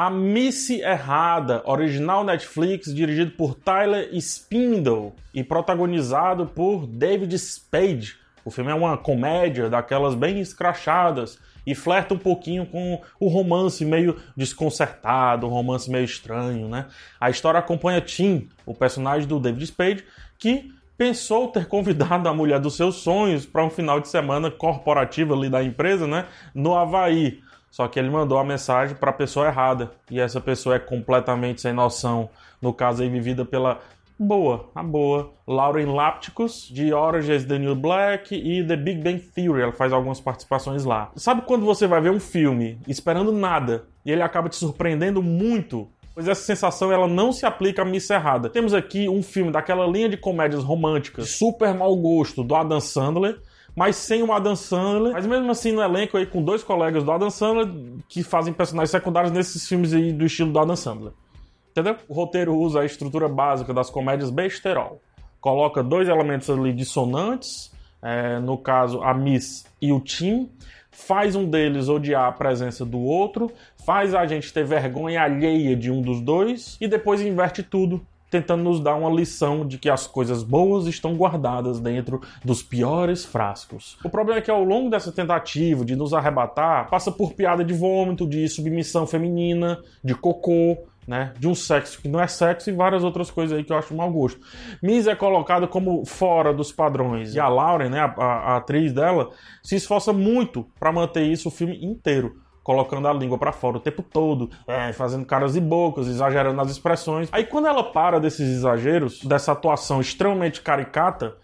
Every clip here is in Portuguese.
A Missy Errada, original Netflix, dirigido por Tyler Spindle e protagonizado por David Spade. O filme é uma comédia daquelas bem escrachadas e flerta um pouquinho com o romance meio desconcertado, um romance meio estranho, né? A história acompanha Tim, o personagem do David Spade, que pensou ter convidado a mulher dos seus sonhos para um final de semana corporativo ali da empresa, né, no Havaí. Só que ele mandou a mensagem para a pessoa errada. E essa pessoa é completamente sem noção. No caso aí, vivida pela boa, a boa. Lauren Lapticus, de Orange is the New Black e The Big Bang Theory. Ela faz algumas participações lá. Sabe quando você vai ver um filme esperando nada e ele acaba te surpreendendo muito? Pois essa sensação ela não se aplica a Miss Errada. Temos aqui um filme daquela linha de comédias românticas, super mau gosto, do Adam Sandler mas sem o Adam Sandler. Mas mesmo assim no elenco aí com dois colegas do Adam Sandler que fazem personagens secundários nesses filmes aí do estilo do Adam Sandler. Entendeu? O roteiro usa a estrutura básica das comédias besterol. Coloca dois elementos ali dissonantes, é, no caso a Miss e o Tim, faz um deles odiar a presença do outro, faz a gente ter vergonha alheia de um dos dois e depois inverte tudo tentando nos dar uma lição de que as coisas boas estão guardadas dentro dos piores frascos. O problema é que ao longo dessa tentativa de nos arrebatar, passa por piada de vômito, de submissão feminina, de cocô, né, de um sexo que não é sexo e várias outras coisas aí que eu acho mau gosto. Miss é colocada como fora dos padrões e a Lauren, né, a, a, a atriz dela, se esforça muito para manter isso o filme inteiro colocando a língua para fora o tempo todo, é, fazendo caras e bocas, exagerando nas expressões. Aí quando ela para desses exageros, dessa atuação extremamente caricata,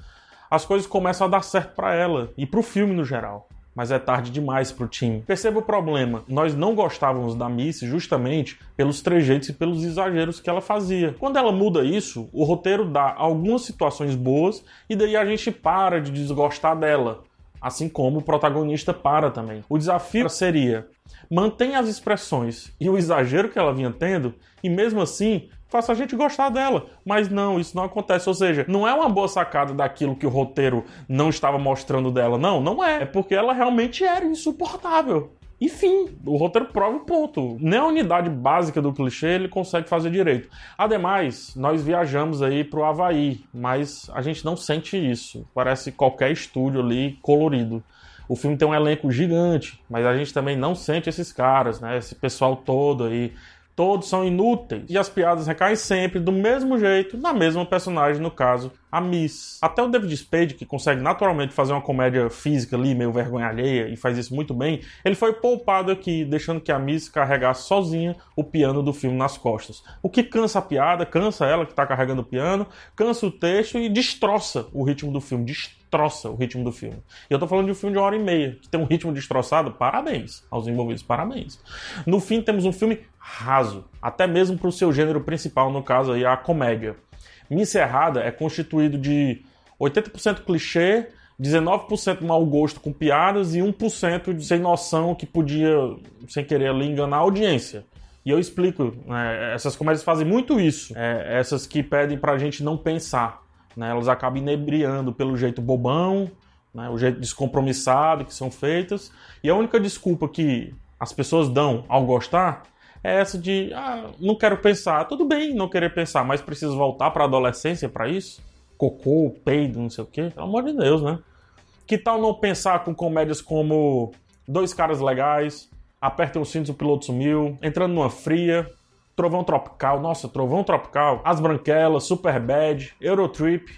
as coisas começam a dar certo para ela e para o filme no geral. Mas é tarde demais para o time. Perceba o problema. Nós não gostávamos da Missy justamente pelos trejeitos e pelos exageros que ela fazia. Quando ela muda isso, o roteiro dá algumas situações boas e daí a gente para de desgostar dela assim como o protagonista para também. O desafio seria mantenha as expressões e o exagero que ela vinha tendo e mesmo assim faça a gente gostar dela. Mas não, isso não acontece. Ou seja, não é uma boa sacada daquilo que o roteiro não estava mostrando dela. Não, não é. É porque ela realmente era insuportável. Enfim, o roteiro prova o ponto. Nem a unidade básica do clichê ele consegue fazer direito. Ademais, nós viajamos aí pro Havaí, mas a gente não sente isso. Parece qualquer estúdio ali colorido. O filme tem um elenco gigante, mas a gente também não sente esses caras, né? Esse pessoal todo aí Todos são inúteis e as piadas recaem sempre do mesmo jeito na mesma personagem, no caso, a Miss. Até o David Spade, que consegue naturalmente fazer uma comédia física ali, meio vergonha alheia, e faz isso muito bem, ele foi poupado aqui, deixando que a Miss carregasse sozinha o piano do filme nas costas. O que cansa a piada, cansa ela que está carregando o piano, cansa o texto e destroça o ritmo do filme. Destroça o ritmo do filme. E eu tô falando de um filme de uma hora e meia, que tem um ritmo destroçado, parabéns aos envolvidos, parabéns. No fim, temos um filme raso, até mesmo para o seu gênero principal, no caso aí a comédia. Miss Errada é constituído de 80% clichê, 19% mau gosto com piadas e 1% de sem noção que podia, sem querer ali, enganar a audiência. E eu explico, né, essas comédias fazem muito isso, é, essas que pedem pra gente não pensar. Né, elas acabam inebriando pelo jeito bobão, né, o jeito descompromissado que são feitas, e a única desculpa que as pessoas dão ao gostar é essa de ah, não quero pensar. Tudo bem não querer pensar, mas preciso voltar para a adolescência para isso? Cocô, peido, não sei o quê? Pelo amor de Deus, né? Que tal não pensar com comédias como Dois Caras Legais, Apertem os Cintos, o Piloto Sumiu, Entrando numa Fria, Trovão Tropical, nossa, Trovão Tropical, As Branquelas, Super Bad, Eurotrip,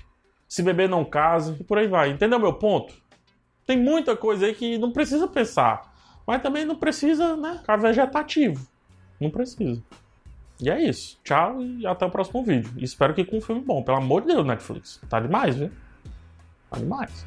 Se Beber Não Case, e por aí vai. Entendeu meu ponto? Tem muita coisa aí que não precisa pensar, mas também não precisa, né, ficar vegetativo. Não precisa. E é isso. Tchau e até o próximo vídeo. espero que com um filme bom. Pelo amor de Deus, Netflix. Tá demais, viu? Tá demais.